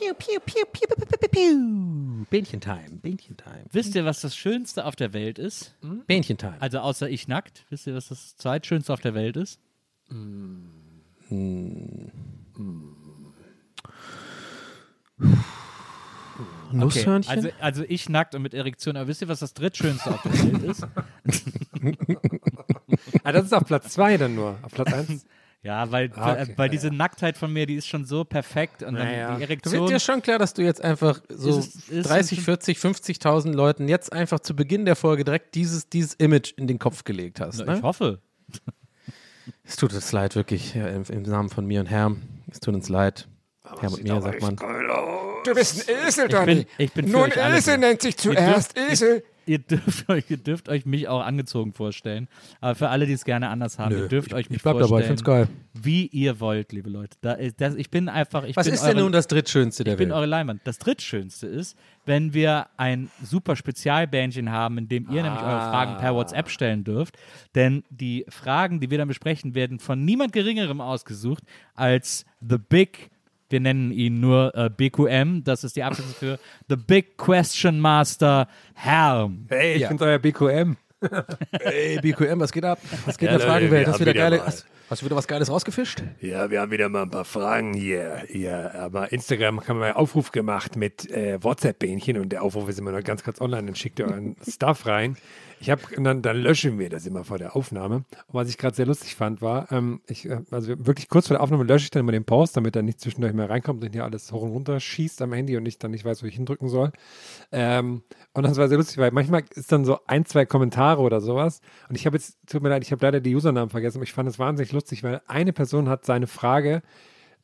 Piu, piu, piu, piu, piu, piu, piu, piu. Bähnchentime, Bähnchentime. Wisst ihr, was das Schönste auf der Welt ist? Bähnchentime. Also außer ich nackt. Wisst ihr, was das zweitschönste auf der Welt ist? Nusshörnchen? Also, also ich nackt und mit Erektion. Aber wisst ihr, was das drittschönste auf der Welt ist? Ah, das ist auf Platz 2 dann nur. Auf Platz 1. Ja, weil, Ah, okay. weil, weil diese Nacktheit von mir, die ist schon so perfekt. Und dann Naja. die Du Erektion. wird dir schon klar, dass du jetzt einfach so Ist ist 30, es- 40, 50.000 Leuten jetzt einfach zu Beginn der Folge direkt dieses, dieses Image in den Kopf gelegt hast. Na, ich Ne? hoffe. Es tut uns leid, wirklich, ja, im, im Namen von mir und Herrn. Es tut uns leid. Herr und mir, sagt man. Du bist ein Esel, Ich bin, ich bin alle Esel nennt sich zuerst Esel. Ihr dürft, euch, ihr dürft euch mich auch angezogen vorstellen. Aber für alle, die es gerne anders haben, ihr dürft euch mich ich bleib dabei, vorstellen, ich find's geil. wie ihr wollt, liebe Leute. Da, das, ich bin einfach. Ich Was bin ist eure, denn nun das drittschönste der Ich bin Welt? eure Leinwand. Das drittschönste ist, wenn wir ein super Spezialbändchen haben, in dem ihr nämlich eure Fragen per WhatsApp stellen dürft. Denn die Fragen, die wir dann besprechen, werden von niemand Geringerem ausgesucht als The Big. Wir nennen ihn nur äh, BQM. Das ist die Abkürzung für The Big Question Master Herm. Hey, ich Ja. bin's euer BQM. Ey, BQM, was geht ab? Was geht Ja, in der Fragenwelt? Hast du wieder wieder geile, hast, hast du wieder was Geiles rausgefischt? Ja, wir haben wieder mal ein paar Fragen hier. hier aber Instagram haben wir einen Aufruf gemacht mit äh, WhatsApp-Bähnchen und der Aufruf ist immer noch ganz kurz online. Dann schickt ihr euren Stuff rein. Ich habe dann, dann löschen wir das immer vor der Aufnahme. Und was ich gerade sehr lustig fand, war, ähm, ich, äh, also wirklich kurz vor der Aufnahme lösche ich dann immer den Post, damit er nicht zwischendurch mehr reinkommt und hier alles hoch und runter schießt am Handy und ich dann nicht weiß, wo ich hindrücken soll. Ähm, und das war sehr lustig, weil manchmal ist dann so ein, zwei Kommentare oder sowas. Und ich habe jetzt, tut mir leid, ich habe leider die Usernamen vergessen, aber ich fand es wahnsinnig lustig, weil eine Person hat seine Frage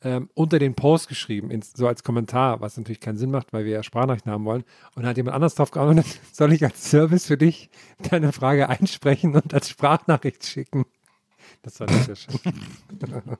ähm, unter den Post geschrieben, ins, so als Kommentar, was natürlich keinen Sinn macht, weil wir ja Sprachnachrichten haben wollen. Und hat jemand anders drauf geantwortet, soll ich als Service für dich deine Frage einsprechen und als Sprachnachricht schicken? Das war nicht sehr schön.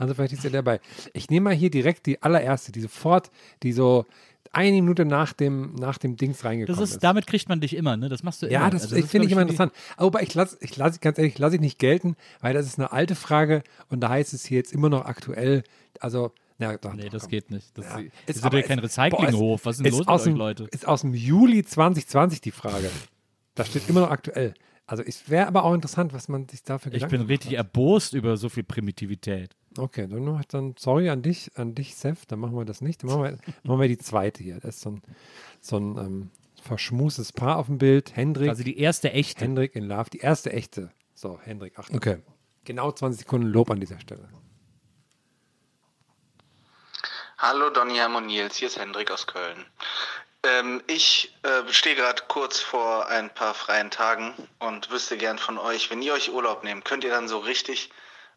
Also vielleicht ist er dabei. Ich nehme mal hier direkt die allererste, die sofort, die so eine Minute nach dem, nach dem Dings reingekommen Das ist, damit kriegt man dich immer, ne? Das machst du immer. ja, das, Also ist, finde ich immer interessant. Aber ich lasse, ich lasse, ganz ehrlich, lasse ich nicht gelten, weil das ist eine alte Frage und da heißt es hier jetzt immer noch aktuell. Also, na, doch, Nee, doch, das komm. geht nicht. Das Ja. ist, Ist ist aber- ja kein ist- Recyclinghof. Was ist denn ist los mit euch, dem, Leute? Ist aus dem Juli 2020 die Frage. Da steht immer noch aktuell. Also es wäre aber auch interessant, was man sich dafür Ich Gedanken bin richtig erbost über so viel Primitivität. Okay, dann, noch- dann sorry an dich, an dich, Seth, dann machen wir das nicht. Dann machen wir, machen wir die zweite hier. Das ist so ein, so ein ähm, verschmuses Paar auf dem Bild. Hendrik, Also die erste echte. Hendrik in Love, die erste echte. So, Hendrik, Achtung. Okay. Genau 20 Sekunden Lob an dieser Stelle. Hallo Donny Herm und Nils, hier ist Hendrik aus Köln. Ähm, ich äh, stehe gerade kurz vor ein paar freien Tagen und wüsste gern von euch, wenn ihr euch Urlaub nehmt, könnt ihr dann so richtig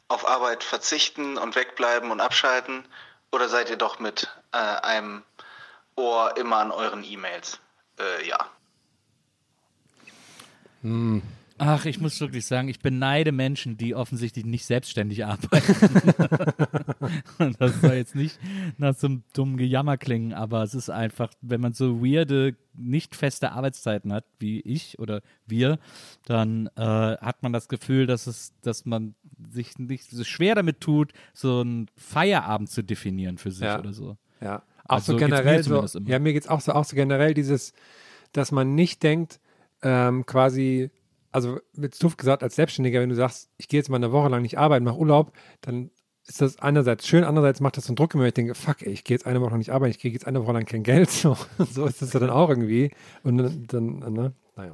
auf Arbeit verzichten und wegbleiben und abschalten? Oder seid ihr doch mit äh, einem Ohr immer an euren E-Mails? Äh, ja. Ach, ich muss wirklich sagen, ich beneide Menschen, die offensichtlich nicht selbstständig arbeiten. Das soll jetzt nicht nach so einem dummen Gejammer klingen, aber es ist einfach, wenn man so weirde, nicht feste Arbeitszeiten hat, wie ich oder wir, dann äh, hat man das Gefühl, dass es, dass man sich nicht so schwer damit tut, so einen Feierabend zu definieren für sich Ja. oder so. Ja, auch Also so generell so, ja, mir geht es auch so, auch so generell dieses, dass man nicht denkt, ähm, quasi, also mit doof gesagt, als Selbstständiger, wenn du sagst, ich gehe jetzt mal eine Woche lang nicht arbeiten, mach Urlaub, dann ist das einerseits schön, andererseits macht das so einen Druck, wenn ich denke, fuck, ey, ich gehe jetzt eine Woche nicht arbeiten, ich kriege jetzt eine Woche lang kein Geld. So, so ist das ja dann auch irgendwie. Und dann, dann ne? naja.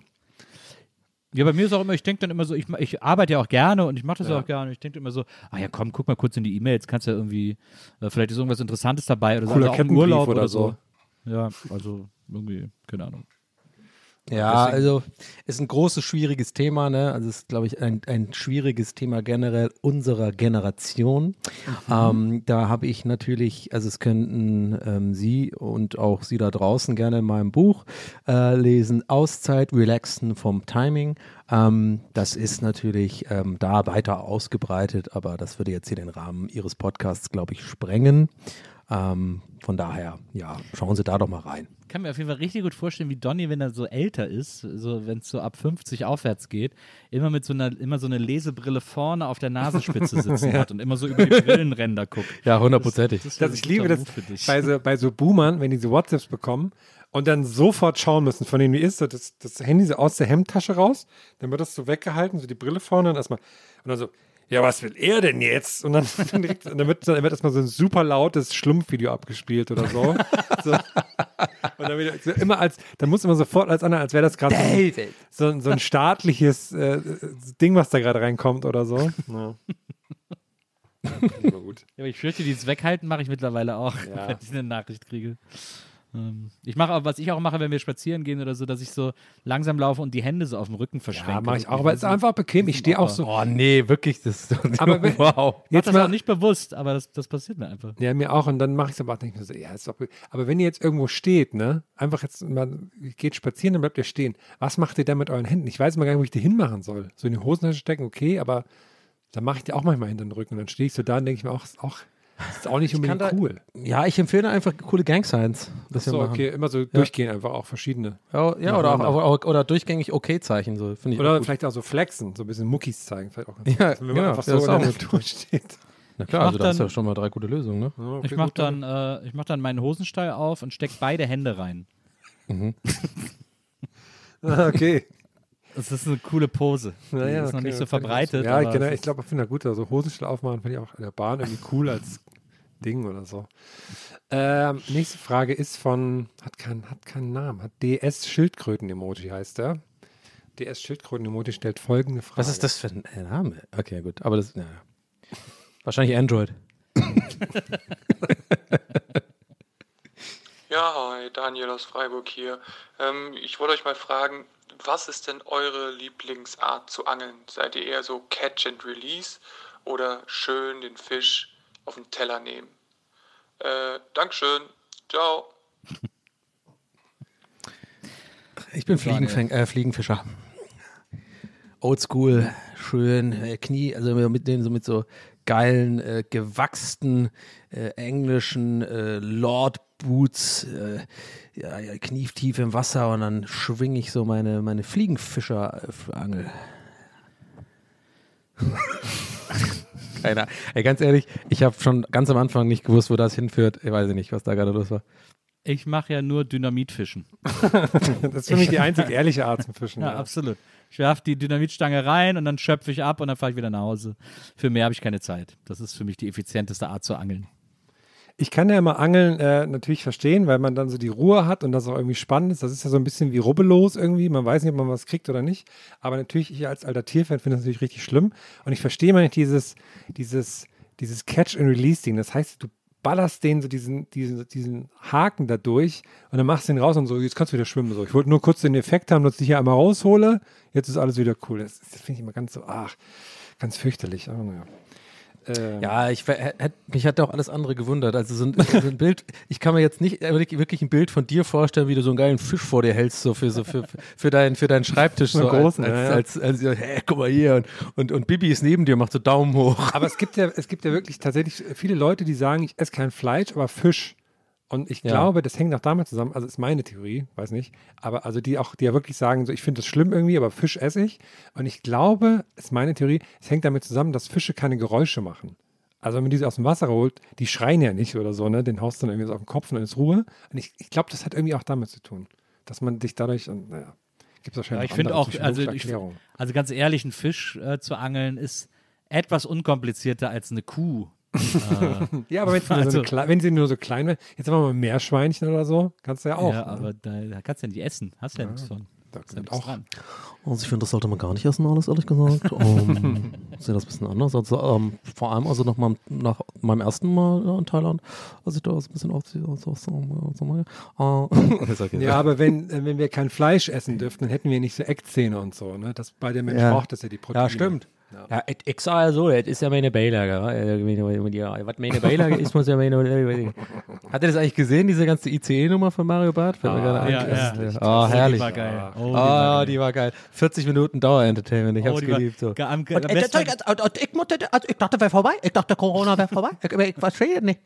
Ja, bei mir ist auch immer, ich denke dann immer so, ich, ich arbeite ja auch gerne und ich mache das Ja. auch gerne. Ich denke immer so, ah ja, komm, guck mal kurz in die E-Mails, kannst ja irgendwie, äh, vielleicht ist irgendwas Interessantes dabei oder so. Cooler also auch im Kettenbrief Urlaub oder oder so. Ja, also irgendwie, keine Ahnung. Ja, also ist ein großes, schwieriges Thema, ne? Also ist, glaube ich, ein, ein schwieriges Thema generell unserer Generation. Ähm, da habe ich natürlich, also es könnten ähm, Sie und auch Sie da draußen gerne in meinem Buch äh, lesen, Auszeit, Relaxen vom Timing. Ähm, das ist natürlich ähm, da weiter ausgebreitet, aber das würde jetzt hier den Rahmen Ihres Podcasts, glaube ich, sprengen. Ähm, von daher, ja, schauen Sie da doch mal rein. Ich kann mir auf jeden Fall richtig gut vorstellen, wie Donny, wenn er so älter ist, so wenn es so ab 50 aufwärts geht, immer mit so einer, immer so eine Lesebrille vorne auf der Nasenspitze sitzen hat und immer so über die Brillenränder guckt. Ja, hundertprozentig. Das, Das, ich liebe das Für dich. bei so, bei so Boomern, wenn die so WhatsApps bekommen und dann sofort schauen müssen, von denen wie ist so das, das Handy so aus der Hemdtasche raus, dann wird das so weggehalten, so die Brille vorne und erstmal und dann so, ja, was will er denn jetzt? Und dann, dann, direkt, dann wird, dann wird erstmal so ein super lautes Schlumpfvideo abgespielt oder so. so. Und dann wieder, so immer als, dann muss immer sofort als anderen, als wäre das gerade so, so, so ein staatliches äh, Ding, was da gerade reinkommt oder so. Ja. Ja, aber ich fürchte, dieses Weghalten mache ich mittlerweile auch, Ja. wenn ich eine Nachricht kriege. Ähm, ich mache auch, was ich auch mache, wenn wir spazieren gehen oder so, dass ich so langsam laufe und die Hände so auf dem Rücken verschränke. Ja, mache ich auch, aber es ist einfach bequem. Ich stehe auch so. Oh nee, wirklich, das ist Aber wenn- wow. Jetzt das auch mal, nicht bewusst, aber das, das passiert mir einfach. ja, mir auch. Und dann mache ich es aber auch denke mir so, ja, ist doch. Aber wenn ihr jetzt irgendwo steht, ne, einfach jetzt mal, ihr geht spazieren, dann bleibt ihr stehen. Was macht ihr dann mit euren Händen? Ich weiß mal gar nicht, wo ich die hinmachen soll. So in die Hosentasche stecken, okay, aber dann mache ich die auch manchmal hinter den Rücken. Und dann stehe ich so da und denke ich mir auch, ist auch, ist auch nicht unbedingt da- cool. Ja, ich empfehle einfach coole Gang Signs. Das wir So, okay, immer so durchgehen einfach auch verschiedene. Ja, ja oder, auch, auch, oder durchgängig Okay-Zeichen, so finde ich. auch Oder gut. vielleicht auch so flexen, so ein bisschen Muckis zeigen. Vielleicht auch ganz Ja, gut. wenn man genau, einfach ja, so in auch der. Natur steht. Na klar, also da ist ja schon mal drei gute Lösungen, ne? Ja, okay, Ich mache dann, äh, ich mach dann meinen Hosenstall auf und stecke beide Hände rein. Okay. Das ist eine coole Pose. Die Naja, ist noch okay, nicht so das auch verbreitet. Ja, genau, ich glaube, ich finde das gut. Also Hosenstall aufmachen finde ich auch in der Bahn irgendwie cool als Ding oder so. Ähm, nächste Frage ist von, hat, kein, hat keinen Namen, hat DS Schildkröten-Emoji heißt er. DS Schildkröten-Emoji stellt folgende Frage. Was ist das für ein äh, Name? Okay, gut. Aber das, ja. Wahrscheinlich Android. Ja, hi, Daniel aus Freiburg hier. Ähm, ich wollte euch mal fragen, was ist denn eure Lieblingsart zu angeln? Seid ihr eher so Catch and Release oder schön den Fisch auf den Teller nehmen? Äh, Dankeschön. Ciao. Ich bin Fliegenfäng äh, Fliegenfischer. Oldschool, schön, äh, Knie, also mit den so mit so geilen, äh, gewachsten äh, englischen äh, Lord Boots, äh, ja, ja, knietief im Wasser und dann schwinge ich so meine, meine Fliegenfischer-Angel. Keiner. Ey, ganz ehrlich, ich habe schon ganz am Anfang nicht gewusst, wo das hinführt. Ich weiß nicht, was da gerade los war. Ich mache ja nur Dynamitfischen. das ist für mich die einzig ehrliche Art zum Fischen. Ja, Ja, absolut. Ich werfe die Dynamitstange rein und dann schöpfe ich ab und dann fahre ich wieder nach Hause. Für mehr habe ich keine Zeit. Das ist für mich die effizienteste Art zu angeln. Ich kann ja mal Angeln äh, natürlich verstehen, weil man dann so die Ruhe hat und das auch irgendwie spannend ist. Das ist ja so ein bisschen wie rubbellos irgendwie. Man weiß nicht, ob man was kriegt oder nicht. Aber natürlich, ich als alter Tierfan finde das natürlich richtig schlimm. Und ich verstehe mal nicht dieses, dieses, dieses Catch-and-Release-Ding. Das heißt, du ballerst den so diesen, diesen, diesen Haken da durch und dann machst du den raus und so, jetzt kannst du wieder schwimmen. So. Ich wollte nur kurz den Effekt haben, dass ich hier einmal raushole. Jetzt ist alles wieder cool. Das, das finde ich immer ganz so, ach, ganz fürchterlich. Aber naja. Äh, Ja, ich, mich hat auch alles andere gewundert. Also so ein, so ein Bild, ich kann mir jetzt nicht wirklich ein Bild von dir vorstellen, wie du so einen geilen Fisch vor dir hältst, so für, so für, für, deinen, für deinen Schreibtisch. So großen, als, ja, ja. als, als, als, hä, guck mal hier. Und, und, und Bibi ist neben dir, macht so Daumen hoch. Aber es gibt ja, es gibt ja wirklich tatsächlich viele Leute, die sagen, ich esse kein Fleisch, aber Fisch. Und ich Ja. glaube, das hängt auch damit zusammen, also ist meine Theorie, weiß nicht, aber also die auch, die ja wirklich sagen, so ich finde das schlimm irgendwie, aber Fisch esse ich. Und ich glaube, ist meine Theorie, es hängt damit zusammen, dass Fische keine Geräusche machen. Also wenn man diese aus dem Wasser holt, die schreien ja nicht oder so, ne? Den haust du dann irgendwie so auf den Kopf und dann ist Ruhe. Und ich, ich glaube, das hat irgendwie auch damit zu tun, dass man dich dadurch, und naja, gibt es Ja, wahrscheinlich ich finde auch, also, ich, also ganz ehrlich, ein Fisch äh, zu angeln ist etwas unkomplizierter als eine Kuh Ja, aber wenn sie, nur so Also- klei- wenn sie nur so klein wäre, jetzt haben wir mal Meerschweinchen oder so, kannst du ja auch. ja, ne? aber da, da kannst du ja nicht essen. Hast du ja, nichts von. Da Ist ja auch. dran. Also ich finde, das sollte man gar nicht essen, alles ehrlich gesagt. Um, ich sehe das ein bisschen anders. Also, ähm, vor allem also nach meinem, nach meinem ersten Mal äh, in Thailand, als ich da so ein bisschen aufziehe. Also, so, so, mal, äh. Ja, aber wenn, äh, wenn wir kein Fleisch essen dürften, dann hätten wir nicht so Eckzähne und so. Ne? Das, bei der Mensch Ja. braucht das ja die Proteine. Ja, stimmt. Ja, et- ich sage ja so, das ist ja meine Beilage. ja, Was meine Beilage ist, muss ja meine. Hat er das eigentlich gesehen, diese ganze ICE-Nummer von Mario Barth? Fällt mir gerade ein. ja, ja. Oh, herrlich. Die war geil. Oh, die Oh, war geil. die war geil. 40 Minuten Dauer-Entertainment, ich Oh, hab's war- geliebt. So. am- Und, äh, ich, musste, also ich dachte, wäre vorbei. Ich dachte, Corona wäre vorbei. Ich, ich verstehe nicht.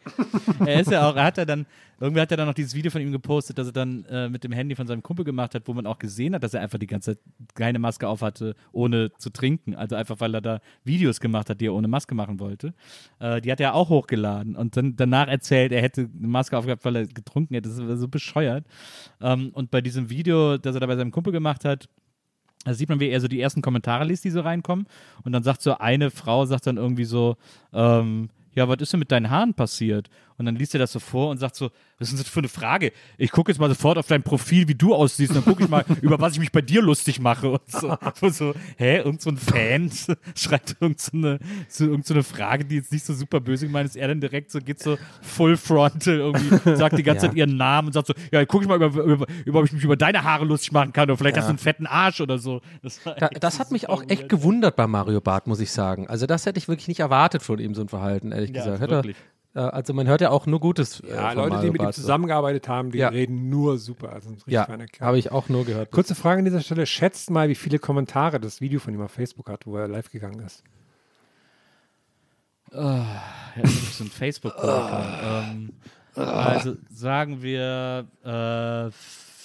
er ist ja auch, er hat ja dann, irgendwie hat er dann noch dieses Video von ihm gepostet, das er dann äh, mit dem Handy von seinem Kumpel gemacht hat, wo man auch gesehen hat, dass er einfach die ganze Zeit keine Maske auf hatte, ohne zu trinken. Also einfach, weil er da Videos gemacht hat, die er ohne Maske machen wollte. Äh, die hat er auch hochgeladen und dann danach erzählt, er hätte eine Maske aufgehabt, weil er getrunken hätte. Das ist so bescheuert. Ähm, und bei diesem Video, das er da bei seinem Kumpel gemacht hat, da sieht man, wie er so die ersten Kommentare liest, die so reinkommen. Und dann sagt so eine Frau, sagt dann irgendwie so, ähm, ja, was ist denn mit deinen Haaren passiert? Und dann liest er das so vor und sagt so, was ist denn das für eine Frage? Ich gucke jetzt mal sofort auf dein Profil, wie du aussiehst, und dann gucke ich mal, über was ich mich bei dir lustig mache. Und so, und so hä, irgend so ein Fan schreibt irgend so eine, so, irgend so eine Frage, die jetzt nicht so super böse gemeint ist. Er dann direkt so, geht so full frontal irgendwie, sagt die ganze Ja. Zeit ihren Namen und sagt so, ja, gucke ich mal, über, über, über, ob ich mich über deine Haare lustig machen kann oder vielleicht hast du einen fetten Arsch oder so. Das, Da, das hat mich auch echt gewundert bei Mario Barth, muss ich sagen. Also das hätte ich wirklich nicht erwartet von ihm, so ein Verhalten, ehrlich Ja, gesagt. Wirklich. Also man hört ja auch nur Gutes äh, Ja, von Leute, Mario die mit ihm zusammengearbeitet haben, die Ja. reden nur super. Also ein richtig Ja, feiner Kerl. habe ich auch nur gehört. Kurze Frage an dieser Stelle. Schätzt mal, wie viele Kommentare das Video von ihm auf Facebook hat, wo er live gegangen ist. Ja, das ist so ein facebook-Komiker. ähm, also sagen wir äh,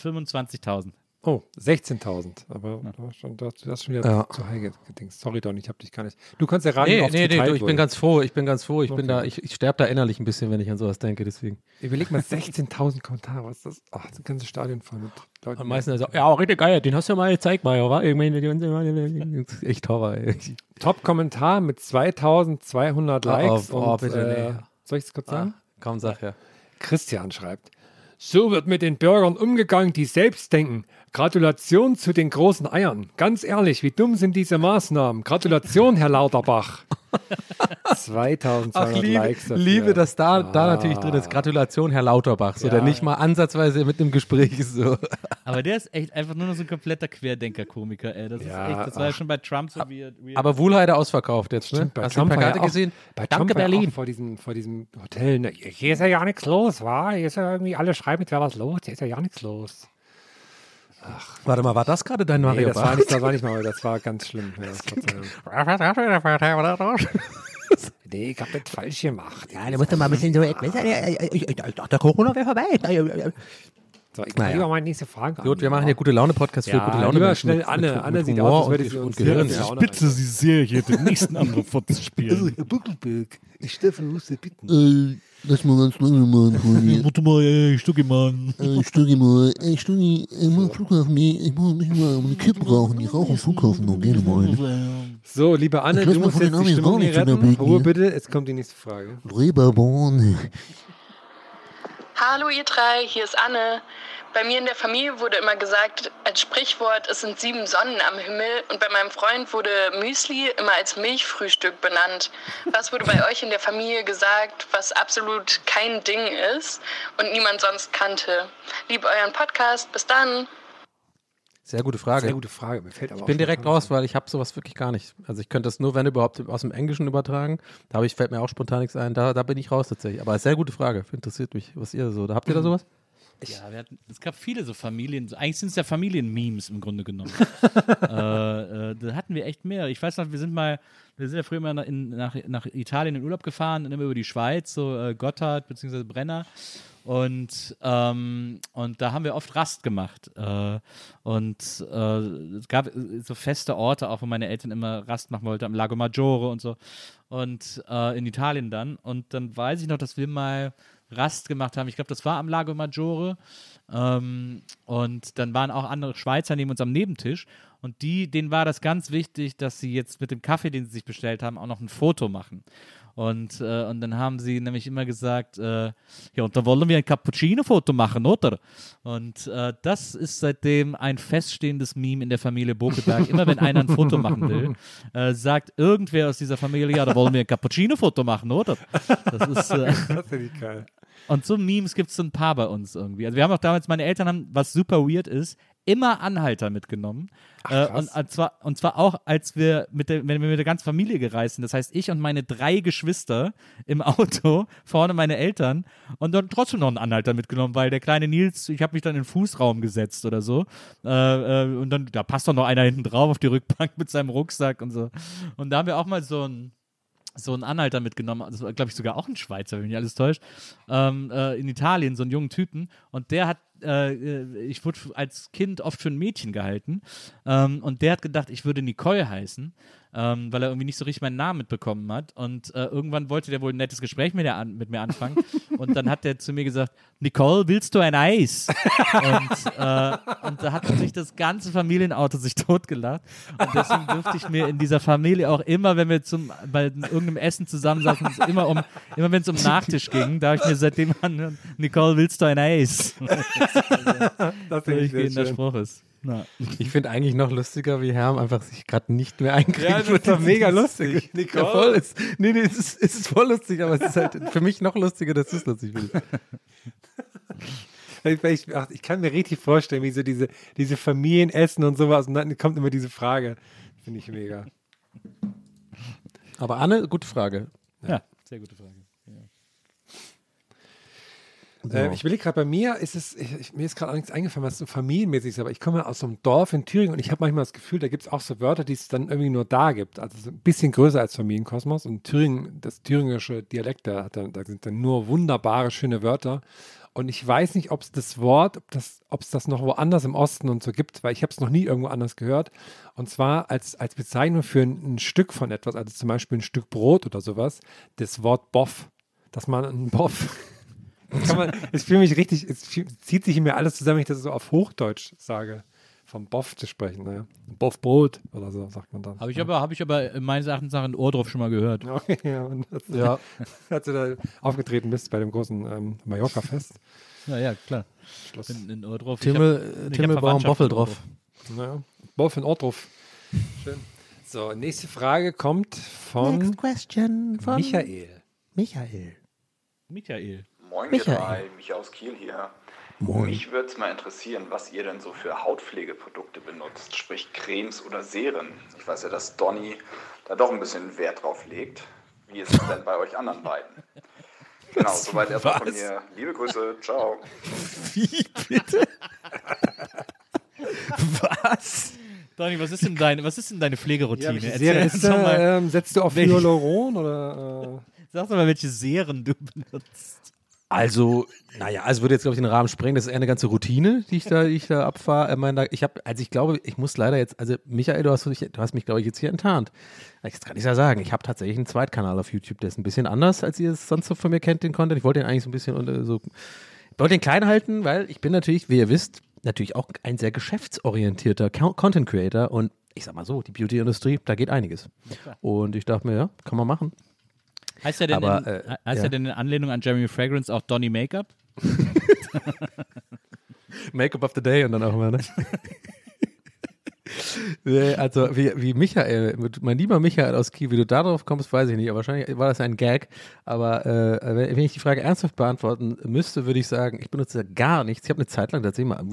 25.000. Oh, 16.000. Aber du hast schon, du hast du hast schon wieder Ja. zu high gedingst. Sorry, Don, ich hab dich gar nicht. Du kannst ja raten, Nee, nee, nee, du, ich bin ganz froh, ich bin ganz froh. Ich bin Okay. da, ich, ich sterbe da innerlich ein bisschen, wenn ich an sowas denke, deswegen. Überleg mal, 16.000 Kommentare. Was ist das? Ach, das ganze Stadion voll mit Leuten. Am meisten also, ja, richtig geil, den hast du ja mal gezeigt, Mario, wa? Ich meine, die- das ist echt Horror, ey. Top-Kommentar mit 2.200 Oh, Likes. oh, und, bitte, äh, nee. Soll ich es kurz sagen? Kaum sag, ja. Christian schreibt. So wird mit den Bürgern umgegangen, die selbst denken. Gratulation zu den großen Eiern. Ganz ehrlich, wie dumm sind diese Maßnahmen? Gratulation, Herr Lauterbach. 2200 Ach, liebe, Likes. dafür. liebe, dass da, da Ah. natürlich drin ist. Gratulation, Herr Lauterbach. So, Ja. der nicht mal ansatzweise mit dem Gespräch ist. So. Aber der ist echt einfach nur noch so ein kompletter Querdenker-Komiker, ey. Das Ja, ist echt, das war ja schon bei Trump so wie. Aber Wohlheide ausverkauft jetzt, ne? Stimmt, bei Hast du die Trump war Plakate ja auch, gesehen? Bei Danke, Trump war Berlin. Vor, diesem, vor diesem Hotel. Ne? Hier ist ja ja nichts los, wa? Hier ist ja irgendwie, alle schreiben, jetzt wäre was los. Hier ist ja ja nichts los. Warte mal, war das gerade dein Nee, Mario das war, nicht, das war nicht mal, das war ganz schlimm. Ja, nee, ich hab das falsch gemacht. Ja, da musst du mal ein bisschen so etwas. Ich dachte, Corona wäre vorbei. So, ich Naja. kann lieber mal nächste Frage Gut, wir machen hier gute Laune-Podcast für Ja, gute Laune. lieber Menschen schnell mit- Anne. mit- Anne mit sieht aus, als würde sie uns Gehirn. Ja. Ja. Bitte Sie sehr, hier den nächsten Antwort spielen. Herr Buckelberg, Stefan muss bitten. Lass mal ganz lange machen, Freunde. Warte mal, ey, Stucki, Mann. Äh, Stuggi mal, ey, Stuggi, ich muss Flughafen, nee, ich muss nicht mal eine Kippe rauchen, ich rauche am Flughafen noch gerne mal. So, liebe Anne, Ich du mal musst von jetzt den die Stimmung hier nicht retten. Ruhe hier. bitte, jetzt kommt die nächste Frage. Reeperbahn. Hallo ihr drei, hier ist Anne. Bei mir in der Familie wurde immer gesagt, als Sprichwort, es sind sieben Sonnen am Himmel und bei meinem Freund wurde Müsli immer als Milchfrühstück benannt. Was wurde bei euch in der Familie gesagt, was absolut kein Ding ist und niemand sonst kannte? Liebe euren Podcast, bis dann. Sehr gute Frage. Sehr gute Frage. Mir fällt aber Ich bin direkt raus, weil ich habe sowas wirklich gar nicht. Also ich könnte das nur, wenn überhaupt, aus dem Englischen übertragen. Da habe ich, fällt mir auch spontan nichts ein. Da, da bin ich raus tatsächlich. Aber sehr gute Frage. Interessiert mich, was ihr so. Da habt ihr da sowas? Ja, wir hatten, es gab viele so Familien, eigentlich sind es ja Familienmemes im Grunde genommen. äh, äh, da hatten wir echt mehr. Ich weiß noch, wir sind mal, wir sind ja früher mal nach, in, nach, nach Italien in Urlaub gefahren und immer über die Schweiz, so äh, Gotthard bzw. Brenner. Und, ähm, und da haben wir oft Rast gemacht. Äh, und äh, es gab so feste Orte, auch wo meine Eltern immer Rast machen wollten, am Lago Maggiore und so. Und äh, in Italien dann. Und dann weiß ich noch, dass wir mal Rast gemacht haben. Ich glaube, das war am Lago Maggiore. Ähm, und dann waren auch andere Schweizer neben uns am Nebentisch. Und die, denen war das ganz wichtig, dass sie jetzt mit dem Kaffee, den sie sich bestellt haben, auch noch ein Foto machen. Und, äh, und dann haben sie nämlich immer gesagt, äh, ja, und da wollen wir ein Cappuccino-Foto machen, oder? Und äh, das ist seitdem ein feststehendes Meme in der Familie Bokeberg. Immer wenn einer ein Foto machen will, äh, sagt irgendwer aus dieser Familie, ja, da wollen wir ein Cappuccino-Foto machen, oder? Das ist, äh, Das finde ich geil. Und so Memes gibt es so ein paar bei uns irgendwie. Also wir haben auch damals, meine Eltern haben, was super weird ist, immer Anhalter mitgenommen. äh, und, und, zwar, und zwar auch, als wir mit der, wenn wir mit der ganzen Familie gereist sind. Das heißt, ich und meine drei Geschwister im Auto, vorne meine Eltern und dann trotzdem noch einen Anhalter mitgenommen, weil der kleine Nils, ich habe mich dann in den Fußraum gesetzt oder so. Äh, äh, und dann, da passt doch noch einer hinten drauf auf die Rückbank mit seinem Rucksack und so. Und da haben wir auch mal so ein so einen Anhalter mitgenommen, also glaube ich sogar auch ein Schweizer, wenn mich alles täuscht, ähm, äh, in Italien, so einen jungen Typen. Und der hat, äh, äh, ich wurde als Kind oft für ein Mädchen gehalten. Ähm, und der hat gedacht, ich würde Nicole heißen, ähm, weil er irgendwie nicht so richtig meinen Namen mitbekommen hat. Und äh, irgendwann wollte der wohl ein nettes Gespräch mit, der an, mit mir anfangen. und dann hat der zu mir gesagt, Nicole, willst du ein Eis? und, äh, und da hat sich das ganze Familienauto sich totgelacht. Und deswegen durfte ich mir in dieser Familie auch immer, wenn wir zum, bei irgendeinem Essen zusammensaßen, immer um, immer wenn es um Nachtisch ging, da habe ich mir seitdem an, Nicole, willst du ein Eis? Das finde ich sehr durchgehender schön. Spruch ist. Na. Ich finde eigentlich noch lustiger, wie Herm einfach sich gerade nicht mehr einkriegt. Ja, das ist doch mega lustig. Ja, voll ist, nee, nee, es ist, es ist voll lustig, aber es ist halt für mich noch lustiger, dass du es lustig findest. Ich, ach, ich kann mir richtig vorstellen, wie so diese, diese Familienessen und sowas und dann kommt immer diese Frage. Finde ich mega. Aber Anne, gute Frage. Ja, sehr gute Frage. Äh, ich überlege gerade, bei mir ist es, ich, ich, mir ist gerade auch nichts eingefallen, was so familienmäßig ist, aber ich komme aus so einem Dorf in Thüringen und ich habe manchmal das Gefühl, da gibt es auch so Wörter, die es dann irgendwie nur da gibt. Also so ein bisschen größer als Familienkosmos und Thüringen, das thüringische Dialekt, da, da sind dann nur wunderbare, schöne Wörter. Und ich weiß nicht, ob es das Wort, ob das, es das noch woanders im Osten und so gibt, weil ich habe es noch nie irgendwo anders gehört. Und zwar als, als Bezeichnung für ein, ein Stück von etwas, also zum Beispiel ein Stück Brot oder sowas, das Wort Boff. Dass man einen Boff kann man, es fühlt mich richtig, es zieht sich in mir alles zusammen, wenn ich das so auf Hochdeutsch sage. Vom Boff zu sprechen, ne? Boffbrot oder so, sagt man dann. Habe ich aber, habe ich aber in meines Erachtens nach in Ohrdorf schon mal gehört. Okay, ja, und das, Ja. als du da aufgetreten bist bei dem großen ähm, Mallorca-Fest. Ja, ja, klar. Schluss. In, in Ohrdorf. Timmel, Ich hab- ich Timmel hab Verwandtschaft Boffel in drauf. Naja, Boff in Ortruf. Schön. So, nächste Frage kommt von Next question von Michael. Michael. Michael. Moin, Michael. ihr drei. Micha aus Kiel hier. Moin. Mich würde es mal interessieren, was ihr denn so für Hautpflegeprodukte benutzt, sprich Cremes oder Serien. Ich weiß ja, dass Donny da doch ein bisschen Wert drauf legt. Wie ist es denn bei euch anderen beiden? Genau, soweit erstmal von mir. Liebe Grüße, ciao. Wie bitte? Was? Donny, was ist denn deine, was ist denn deine Pflegeroutine? welche Erzähl uns doch mal, Ähm, setzt du auf Hyaluron oder? Äh, sag doch mal, welche Serien du benutzt. Also, naja, also würde jetzt, glaube ich, den Rahmen sprengen. Das ist eher eine ganze Routine, die ich da, die ich da abfahre. Ich, meine, ich habe, also ich glaube, ich muss leider jetzt, also Michael, du hast, du hast mich, glaube ich, jetzt hier enttarnt. Jetzt kann ich ja sagen, ich habe tatsächlich einen Zweitkanal auf YouTube, der ist ein bisschen anders, als ihr es sonst so von mir kennt, den Content. Ich wollte den eigentlich so ein bisschen unter, so, ich wollte den klein halten, weil ich bin natürlich, wie ihr wisst, natürlich auch ein sehr geschäftsorientierter Co- Content Creator und ich sag mal so, die Beauty-Industrie, da geht einiges. Und ich dachte mir, ja, kann man machen. Heißt er denn, Aber, in, äh, heißt ja. er denn in Anlehnung an Jeremy Fragrance auch Donny Make-up? Make-up of the Day und dann auch immer, ne? nee, also wie, wie Michael, mein lieber Michael aus Kiel, wie du darauf kommst, weiß ich nicht. Aber wahrscheinlich war das ein Gag. Aber äh, wenn ich die Frage ernsthaft beantworten müsste, würde ich sagen, ich benutze gar nichts. Ich habe eine Zeit lang tatsächlich mal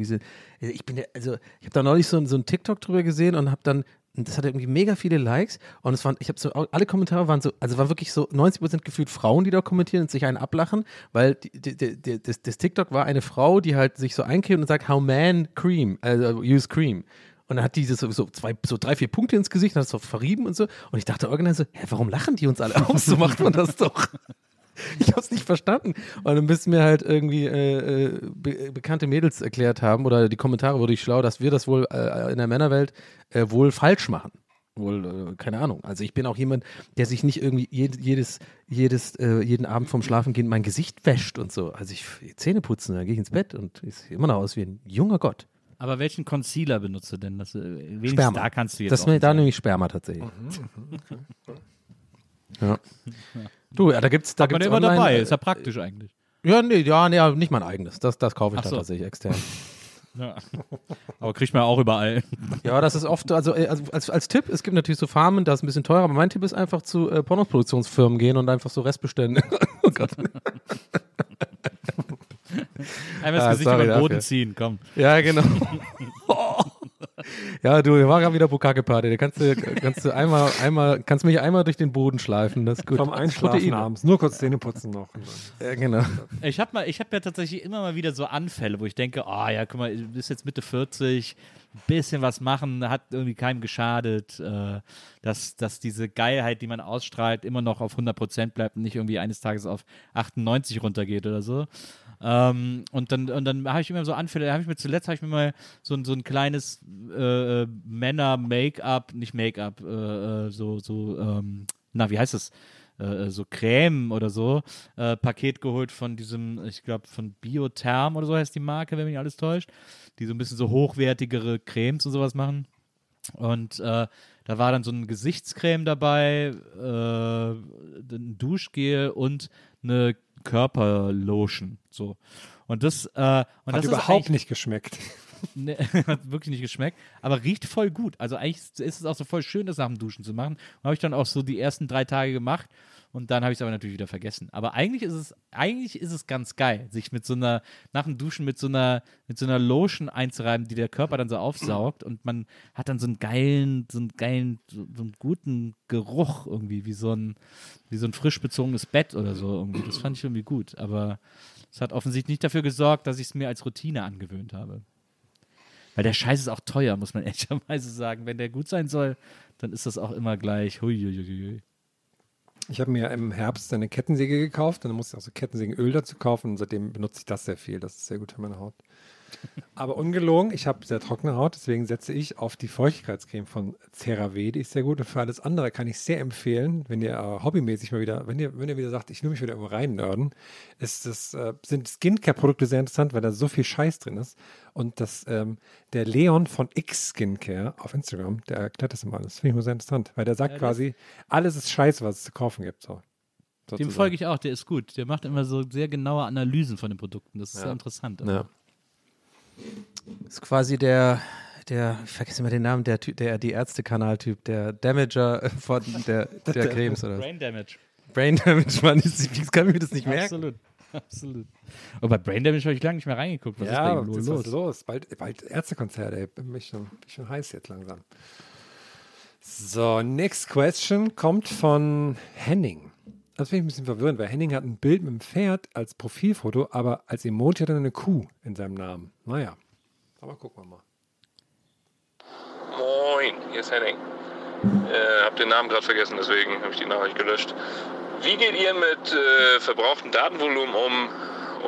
ich bin ja, also ich habe da neulich so, so ein TikTok drüber gesehen und habe dann und das hatte irgendwie mega viele Likes und es waren, ich habe so, alle Kommentare waren so, also war wirklich so 90% gefühlt Frauen, die da kommentieren und sich einen ablachen, weil die, die, die, das, das TikTok war eine Frau, die halt sich so eincremt und sagt, how man cream, also use cream. Und dann hat die so, so, zwei, so drei, vier Punkte ins Gesicht, hat es so verrieben und so. Und ich dachte irgendwann so, hä, warum lachen die uns alle aus? So macht man das doch. Ich habe es nicht verstanden. Und dann bis mir halt irgendwie äh, äh, be bekannte Mädels erklärt haben, oder die Kommentare wurde ich schlau, dass wir das wohl äh, in der Männerwelt äh, wohl falsch machen. Wohl, äh, keine Ahnung. Also ich bin auch jemand, der sich nicht irgendwie jed jedes, jedes, äh, jeden Abend vorm Schlafengehen mein Gesicht wäscht und so. Also ich Zähne putzen, dann gehe ich ins Bett und ich sehe immer noch aus wie ein junger Gott. Aber welchen Concealer benutzt du denn? Das, äh, Sperma. Da kannst du jetzt das da sagen. nämlich Sperma tatsächlich. Ja. Du, ja, da gibt's, da Hat man gibt's ja immer online, dabei, äh, ist ja praktisch eigentlich. Ja, nee, ja, nee, nicht mein eigenes. Das, das kaufe ich Ach dann so. tatsächlich extern. Ja. Aber kriegt man ja auch überall. Ja, das ist oft, also, äh, also als, als Tipp, es gibt natürlich so Farmen, das ist ein bisschen teurer, aber mein Tipp ist einfach zu äh, Pornoproduktionsfirmen gehen und einfach so Restbestände. oh Gott. Einmal das Ah, Gesicht über den Boden dafür. ziehen, komm. Ja, genau. Ja, du, wir waren gerade wieder Bukake-Party. Da kannst du, kannst du einmal, einmal, kannst mich einmal durch den Boden schleifen. Das ist gut. Vom Einschlafen abends. Nur kurz Zähne putzen noch. Ja, genau. Ich habe mal, ich habe ja tatsächlich immer mal wieder so Anfälle, wo ich denke, ah ja, guck mal, du bist jetzt Mitte 40, ein bisschen was machen, hat irgendwie keinem geschadet, äh, dass, dass diese Geilheit, die man ausstrahlt, immer noch auf 100% bleibt und nicht irgendwie eines Tages auf 98 runtergeht oder so. Ähm, und dann, und dann habe ich immer so Anfälle, habe ich mir zuletzt habe ich mir mal so, ein- so ein kleines äh, Männer-Make-up, nicht Make-up, äh, äh, so, so, ähm, na, wie heißt das? Äh, so Creme oder so, äh, Paket geholt von diesem, ich glaube, von Biotherm oder so heißt die Marke, wenn mich alles täuscht, die so ein bisschen so hochwertigere Cremes und sowas machen. Und äh, da war dann so ein Gesichtscreme dabei, äh, ein Duschgel und eine Körperlotion. So. Und das, äh, und Hat das überhaupt nicht geschmeckt. Nee, hat wirklich nicht geschmeckt, aber riecht voll gut. Also eigentlich ist es auch so voll schön, das nach dem Duschen zu machen. Habe ich dann auch so die ersten drei Tage gemacht und dann habe ich es aber natürlich wieder vergessen. Aber eigentlich ist es, eigentlich ist es ganz geil, sich mit so einer, nach dem Duschen mit so einer, mit so einer Lotion einzureiben, die der Körper dann so aufsaugt und man hat dann so einen geilen, so einen geilen, so, so einen guten Geruch irgendwie, wie so ein, wie so ein frisch bezogenes Bett oder so irgendwie. Das fand ich irgendwie gut, aber es hat offensichtlich nicht dafür gesorgt, dass ich es mir als Routine angewöhnt habe. Weil der Scheiß ist auch teuer, muss man ehrlicherweise sagen. Wenn der gut sein soll, dann ist das auch immer gleich. Huiuiui. Ich habe mir im Herbst eine Kettensäge gekauft dann musste ich auch so Kettensägenöl dazu kaufen und seitdem benutze ich das sehr viel. Das ist sehr gut für meine Haut. Aber ungelogen, ich habe sehr trockene Haut, deswegen setze ich auf die Feuchtigkeitscreme von CeraVe, die ist sehr gut. Und für alles andere kann ich sehr empfehlen, wenn ihr äh, hobbymäßig mal wieder, wenn ihr, wenn ihr wieder sagt, ich will mich wieder irgendwo rein nörden, ist das, äh, sind Skincare-Produkte sehr interessant, weil da so viel Scheiß drin ist. Und das, ähm, der Leon von X Skincare auf Instagram, der erklärt das immer alles. Das finde ich immer sehr interessant, weil der sagt Ja, quasi, alles ist Scheiße, was es zu kaufen gibt. So. Dem Sozusagen. folge ich auch, der ist gut. Der macht immer so sehr genaue Analysen von den Produkten. Das ist Ja. sehr interessant. Ja. Ist quasi der, der, ich vergesse immer den Namen, der, der die Ärztekanal-Typ, der Damager von der, der Cremes oder. Brain Damage. Brain Damage, Mann, ich, ich kann mir das nicht merken. Absolut. Absolut. Aber bei Brain Damage habe ich lange nicht mehr reingeguckt. Was ja, ist was los? was los? Bald, bald Ärztekonzert, ey. Bin mich schon, bin schon heiß jetzt langsam. So, next question kommt von Henning. Das finde ich ein bisschen verwirrend, weil Henning hat ein Bild mit einem Pferd als Profilfoto, aber als Emoji hat er eine Kuh in seinem Namen. Naja, aber gucken wir mal. Moin, hier ist Henning. Äh, hab den Namen gerade vergessen, deswegen habe ich die Nachricht gelöscht. Wie geht ihr mit äh, verbrauchtem Datenvolumen um?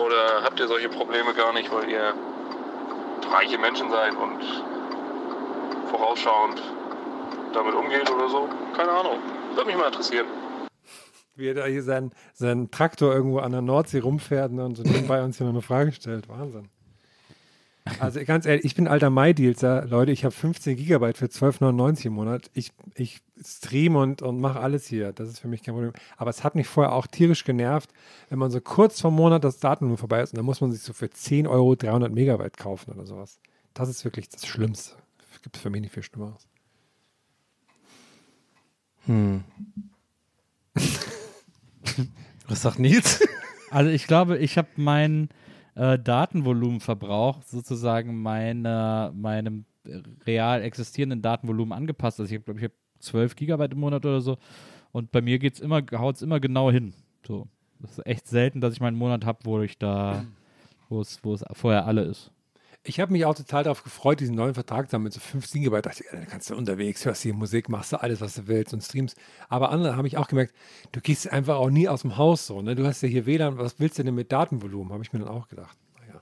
Oder habt ihr solche Probleme gar nicht, weil ihr reiche Menschen seid und vorausschauend damit umgeht oder so? Keine Ahnung. Würde mich mal interessieren. Wie er da hier seinen, seinen Traktor irgendwo an der Nordsee rumfährt ne, und so nebenbei uns hier noch eine Frage stellt. Wahnsinn. Also ganz ehrlich, ich bin alter MyDealser. Leute, ich habe 15 Gigabyte für 12,99 im Monat. Ich, ich stream und, und mache alles hier. Das ist für mich kein Problem. Aber es hat mich vorher auch tierisch genervt, wenn man so kurz vor Monat das Datenvolumen vorbei ist und dann muss man sich so für 10 Euro 300 Megabyte kaufen oder sowas. Das ist wirklich das Schlimmste. Gibt es für mich nicht viel Schlimmeres. Hm. Was sagt Nils? Also ich glaube, ich habe meinen äh, Datenvolumenverbrauch sozusagen meiner, meinem real existierenden Datenvolumen angepasst. Also ich glaube, ich habe 12 Gigabyte im Monat oder so. Und bei mir geht's immer, haut es immer genau hin. So. Das ist echt selten, dass ich mal einen Monat habe, wo ich da, wo es vorher alle ist. Ich habe mich auch total darauf gefreut, diesen neuen Vertrag zu haben mit so 15 GB. Da dachte ich, ja, da kannst du unterwegs, hörst hier Musik, machst du alles, was du willst und streamst. Aber andere habe ich auch gemerkt, du gehst einfach auch nie aus dem Haus so. Ne? Du hast ja hier WLAN, was willst du denn mit Datenvolumen? Habe ich mir dann auch gedacht. Naja.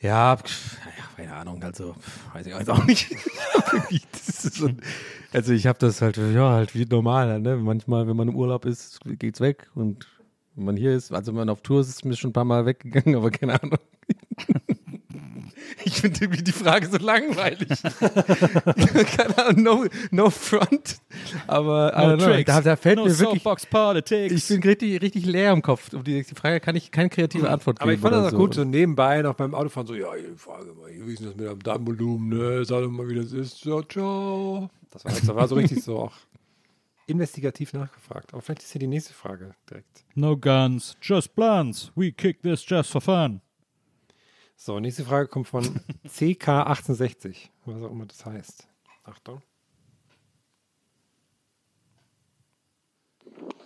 Ja, pf, keine Ahnung, also weiß ich jetzt auch nicht. So, also ich habe das halt, ja, halt wie normal. Ne? Manchmal, wenn man im Urlaub ist, geht's weg und wenn man hier ist, also wenn man auf Tour ist, ist mir schon ein paar Mal weggegangen, aber keine Ahnung. Ich Ich finde irgendwie die Frage so langweilig. Keine Ahnung, no, no front. Aber I No don't know, da, da fällt no mir wirklich. soapbox politics. Ich bin richtig, richtig leer im Kopf. Auf die, die Frage kann ich keine kreative Antwort Aber ich geben. fand das oder auch so. gut, so nebenbei noch beim Autofahren so, ja, die Frage mal, wie ist das mit dem Darmvolumen, ne? Sag doch mal, wie das ist. Ja, ciao. Das war, das war so richtig so auch investigativ nachgefragt. Aber vielleicht ist hier die nächste Frage direkt. No guns, just blunts. We kick this just for fun. So, nächste Frage kommt von CK1860, was auch immer das heißt. Achtung.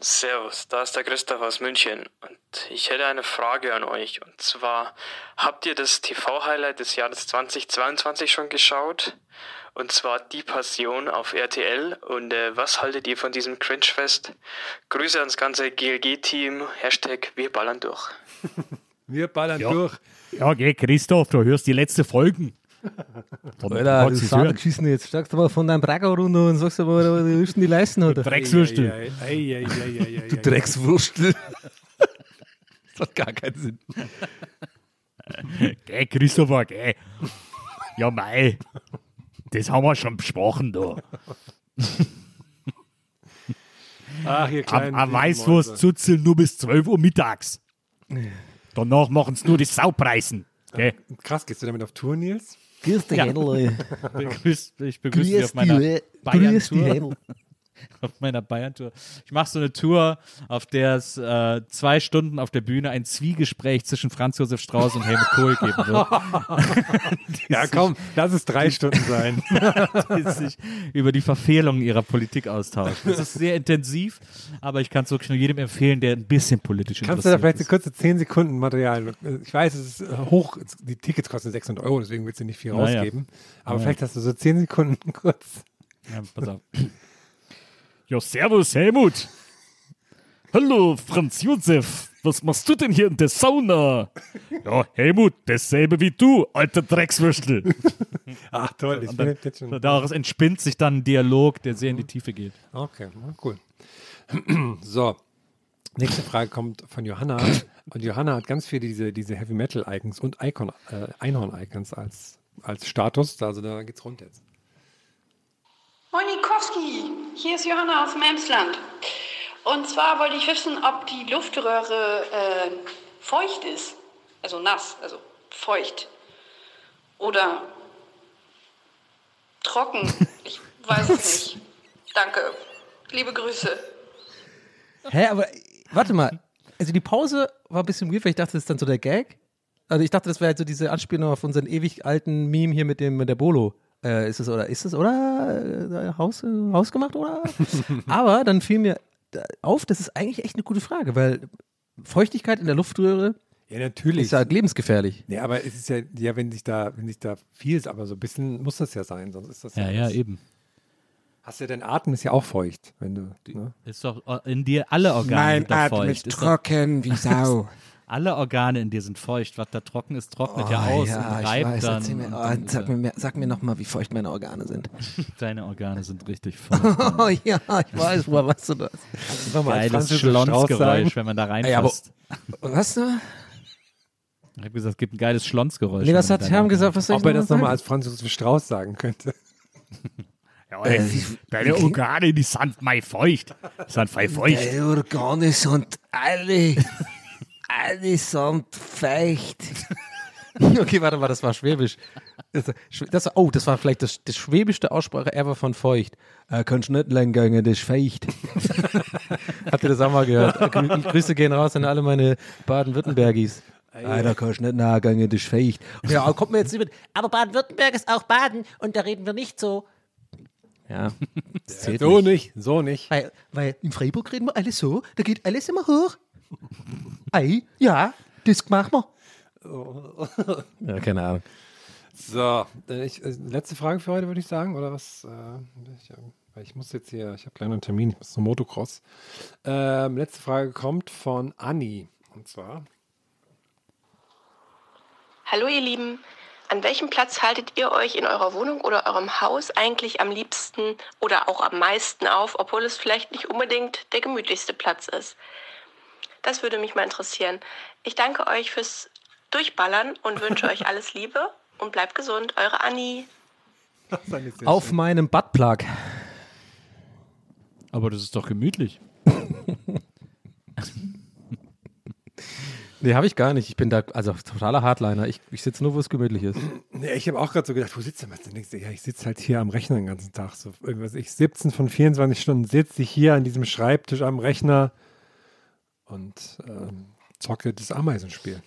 Servus, da ist der Christoph aus München und ich hätte eine Frage an euch. Und zwar, habt ihr das TV-Highlight des Jahres 2022 schon geschaut? Und zwar Die Passion auf RTL. Und äh, was haltet ihr von diesem Cringe-Fest? Grüße ans ganze GLG-Team. Hashtag Wir ballern durch. Wir ballern Ja. durch. Ja, geh, Christoph, du hörst die letzte Folgen. Dann Alter, du geschissen jetzt. Steigst du mal von deinem Bracker runter und sagst aber, du denn die leisten, oder? Dreckswürstel. Ei, ei, Du ei. Dreckswurstel. das hat gar keinen Sinn. Geh, Christopher, geh. Ja, mei. Das haben wir schon besprochen, da. Ach, ihr kleinen Am Weißwurst zuzeln nur bis 12 Uhr mittags. Danach machen sie nur die Saupreisen. Gell? Krass, gehst du damit auf Tour, Nils? Grüß dich, Ja. Händel. Ich begrüße dich auf meiner dich, grüß dich, Bayern-Tour. Auf meiner Bayern-Tour. Ich mache so eine Tour, auf der es äh, zwei Stunden auf der Bühne ein Zwiegespräch zwischen Franz Josef Strauß und Helmut Kohl geben wird. Ja, komm, lass es drei Stunden sein. die sich über die Verfehlungen ihrer Politik austauschen. Das ist sehr intensiv, aber ich kann es wirklich nur jedem empfehlen, der ein bisschen politisch Kannst du da vielleicht so ist. kurze 10 Sekunden Material? Ich weiß, es ist äh, hoch, die Tickets kosten 600 Euro, deswegen willst du nicht viel Naja. rausgeben. Aber Naja. vielleicht hast du so 10 Sekunden kurz. Ja, pass auf. Ja, servus, Helmut. Hallo, Franz Josef. Was machst du denn hier in der Sauna? Ja, Helmut, dasselbe wie du, alter Dreckswürstel. Ach toll, ich bin dann, jetzt schon. daraus entspinnt sich dann ein Dialog, der sehr in die Tiefe geht. Okay, cool. so, nächste Frage kommt von Johanna. Und Johanna hat ganz viele diese, diese Heavy Metal Icons und Icon, äh, Einhorn Icons als, als Status. Also da geht's rund jetzt. Moin Nikowski, hier ist Johanna aus dem Emsland. Und zwar wollte ich wissen, ob die Luftröhre äh, feucht ist. Also nass, also feucht. Oder trocken. Ich weiß es nicht. Danke. Liebe Grüße. Hä, aber warte mal. Also die Pause war ein bisschen weird, weil ich dachte, das ist dann so der Gag. Also ich dachte, das wäre halt so diese Anspielung auf unseren ewig alten Meme hier mit dem mit der Bolo. Äh, ist es oder ist es oder äh, Haus, äh, hausgemacht oder? aber dann fiel mir auf, das ist eigentlich echt eine gute Frage, weil Feuchtigkeit in der Luftröhre Ja, natürlich. ist ja lebensgefährlich. Nee, aber es ist ja, ja, wenn sich da, wenn sich da viel ist, aber so ein bisschen muss das ja sein, sonst ist das Ja, ja, alles- eben. Hast du dein Atem ist ja auch feucht, wenn du. Ne? Ist doch äh, in dir alle Organe sind doch feucht. Ist doch- wie Sau. Alle Organe in dir sind feucht. Was da trocken ist, trocknet ja Oh, aus ja, und ich reibt weiß, dann. mir, und oh, dann, sag, mir mehr, sag mir noch mal, wie feucht meine Organe sind. Deine Organe sind richtig feucht. Oh ja, ich weiß, woher weißt du das? Sag mal, als Geiles. Schlonsgeräusch, wenn man da reinfasst. Was du? Ich habe gesagt, es gibt ein geiles Schlonsgeräusch. Nee, was wenn hat Herm gesagt? Was soll ich Ob er das nochmal als Franz Josef Strauß sagen könnte. Ja, ey, deine Organe, die sind mal feucht. Die sind voll feucht. Die Organe sind alle, alle sind feucht. okay, warte mal, das war Schwäbisch. Das, das, oh, das war vielleicht das, das schwäbischste Aussprache ever von feucht. Äh, kannst nicht lang gehen, das ist feucht. Habt ihr das auch mal gehört? Grü Grüße gehen raus an alle meine Baden-Württembergis. Ah, da kannst du nicht nahe gehen, das ist feucht. Ja, kommt mir jetzt nicht mit. Aber Baden-Württemberg ist auch Baden und da reden wir nicht so. Ja, So nicht, so nicht. weil, weil in Freiburg reden wir alles so, da geht alles immer hoch. Ei, ja, das machen wir. Ja, keine Ahnung. So, äh, ich, äh, letzte Frage für heute, würde ich sagen, oder was? Äh, ich, ich muss jetzt hier, ich habe gleich einen Termin, ich muss zum Motocross. Ähm, letzte Frage kommt von Anni. Und zwar, Hallo ihr Lieben, an welchem Platz haltet ihr euch in eurer Wohnung oder eurem Haus eigentlich am liebsten oder auch am meisten auf, obwohl es vielleicht nicht unbedingt der gemütlichste Platz ist? Das würde mich mal interessieren. Ich danke euch fürs Durchballern und wünsche euch alles Liebe und bleibt gesund. Eure Anni. Auf meinem Buttplug. Aber das ist doch gemütlich. Nee, habe ich gar nicht. Ich bin da, also totaler Hardliner. Ich, ich sitze nur, wo es gemütlich ist. Nee, ich habe auch gerade so gedacht, wo sitzt du denn? Ja, ich sitze halt hier am Rechner den ganzen Tag. So irgendwas. Ich 17 von 24 Stunden sitze ich hier an diesem Schreibtisch am Rechner und ähm, zocke das Ameisenspiel.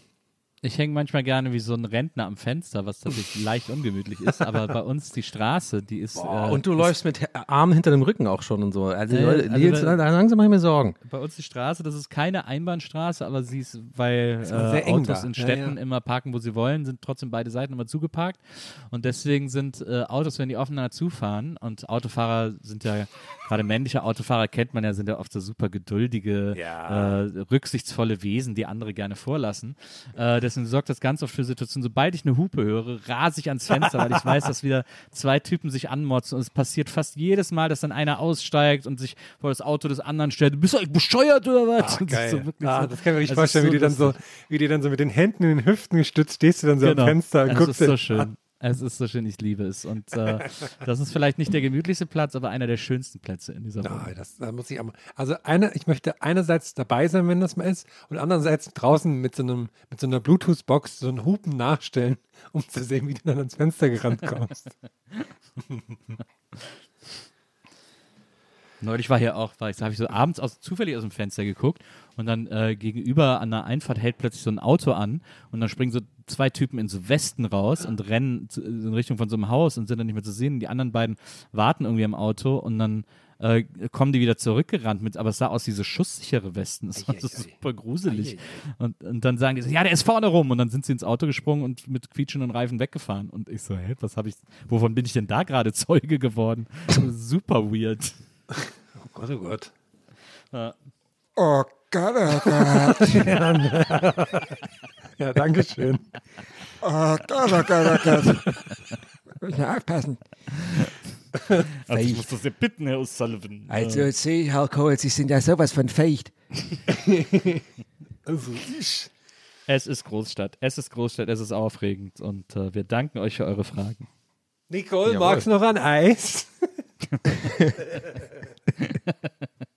Ich hänge manchmal gerne wie so ein Rentner am Fenster, was tatsächlich leicht ungemütlich ist, aber bei uns die Straße, die ist. Boah, äh, und du ist, läufst mit Armen hinter dem Rücken auch schon und so. Also, Äh, also da langsam mache ich mir Sorgen. Bei uns die Straße, das ist keine Einbahnstraße, aber sie ist, weil Ist äh, Autos da. in Ja, Städten ja. immer parken, wo sie wollen, sind trotzdem beide Seiten immer zugeparkt. Und deswegen sind äh, Autos, wenn die aufeinander zufahren, und Autofahrer sind ja, gerade männliche Autofahrer kennt man ja, sind ja oft so super geduldige, äh, rücksichtsvolle Wesen, die andere gerne vorlassen. Äh, deswegen sorgt das ganz oft für Situationen, sobald ich eine Hupe höre, rase ich ans Fenster, weil ich weiß, dass wieder zwei Typen sich anmotzen. Und es passiert fast jedes Mal, dass dann einer aussteigt und sich vor das Auto des anderen stellt. Bist du eigentlich bescheuert oder was? Ach, geil. so ah, so- das kann ich mir ist vorstellen, wie, die dann so, wie die dann so mit den Händen in den Hüften gestützt stehst du dann so am Fenster und guckst ist so schön. an. Es ist so schön, ich liebe es. Und äh, das ist vielleicht nicht der gemütlichste Platz, aber einer der schönsten Plätze in dieser Wohnung. Ah, das, da muss ich auch mal. Also eine, ich möchte einerseits dabei sein, wenn das mal ist, und andererseits draußen mit so einem, mit so einer Bluetooth-Box so einen Hupen nachstellen, um zu sehen, wie du dann ans Fenster gerannt kommst. Neulich war hier auch, war ich, da habe ich so abends aus, zufällig aus dem Fenster geguckt und dann äh, gegenüber an der Einfahrt hält plötzlich so ein Auto an und dann springen so zwei Typen in so Westen raus und rennen zu, in Richtung von so einem Haus und sind dann nicht mehr zu sehen. Die anderen beiden warten irgendwie am Auto und dann äh, kommen die wieder zurückgerannt mit, aber es sah aus wie so schusssichere Westen. Das war so super gruselig. Und, und dann sagen die so, ja, der ist vorne rum. Und dann sind sie ins Auto gesprungen und mit quietschenden Reifen weggefahren. Und ich so, hä, was habe ich, wovon bin ich denn da gerade Zeuge geworden? super weird. Oh Gott, oh Gott. Ja. Oh Gott, oh Gott. ja, danke schön. Oh Gott, oh Gott, oh Gott. Muss mal aufpassen. Also ich muss das ja bitten, Herr O'Sullivan. Also, Äh, jetzt sehe ich, Herr Kohl, Sie sind ja sowas von feucht. Also ich. es ist Großstadt, es ist Großstadt, es ist aufregend und äh, wir danken euch für eure Fragen. Nicole, Jawohl. magst du noch ein Eis?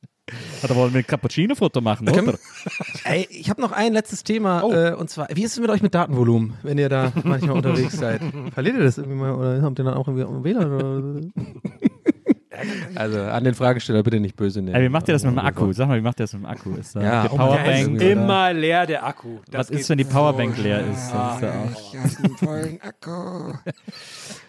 Hat aber mit Cappuccino-Foto machen, Können- oder? Ey, ich habe noch ein letztes Thema Oh. äh, und zwar, wie ist es mit euch mit Datenvolumen, wenn ihr da manchmal unterwegs seid? Verliert ihr das irgendwie mal oder habt ihr dann auch irgendwie WLAN? Also an den Fragesteller bitte nicht böse nehmen. Ey, wie macht ihr das mit dem Akku? Sag mal, wie macht ihr das mit dem Akku? Ist da Ja, die Powerbank? Ist oder- immer leer, der Akku. Was Das ist, geht wenn die so Powerbank leer schnell. ist? Ist ja auch- Ich habe einen vollen Akku.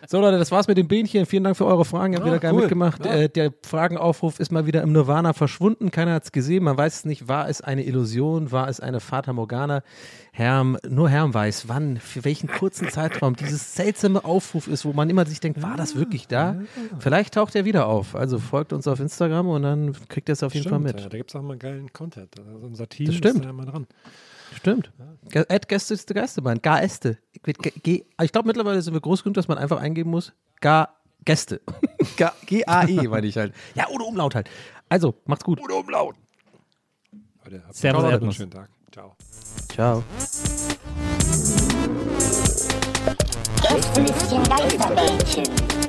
So Leute, das war's mit dem Bähnchen. Vielen Dank für eure Fragen. Ihr habt Ja, wieder geil cool. mitgemacht. Ja. Äh, der Fragenaufruf ist mal wieder im Nirvana verschwunden. Keiner hat's gesehen. Man weiß es nicht. War es eine Illusion? War es eine Fata Morgana? Herm, nur Herm weiß, wann, für welchen kurzen Zeitraum dieses seltsame Aufruf ist, wo man immer sich denkt, war das wirklich da? Vielleicht taucht er wieder auf. Also folgt uns auf Instagram und dann kriegt ihr es auf jeden Stimmt, Fall mit. Ja, da gibt es auch mal geilen Content. Also unser Team Das stimmt. ist da immer dran. Stimmt. Ge- Ed Gäste ist der Geisterbahn. Gaeste. G- Ich glaube, mittlerweile sind wir groß genug, dass man einfach eingeben muss. Ga Gäste. Ga- G-A-E, meine ich halt. Ja, ohne Umlaut halt. Also, macht's gut. Ohne Umlaut. Leute, habt Servus, noch einen schönen Tag. Ciao. Ciao. Gästelistchen Geisterbällchen.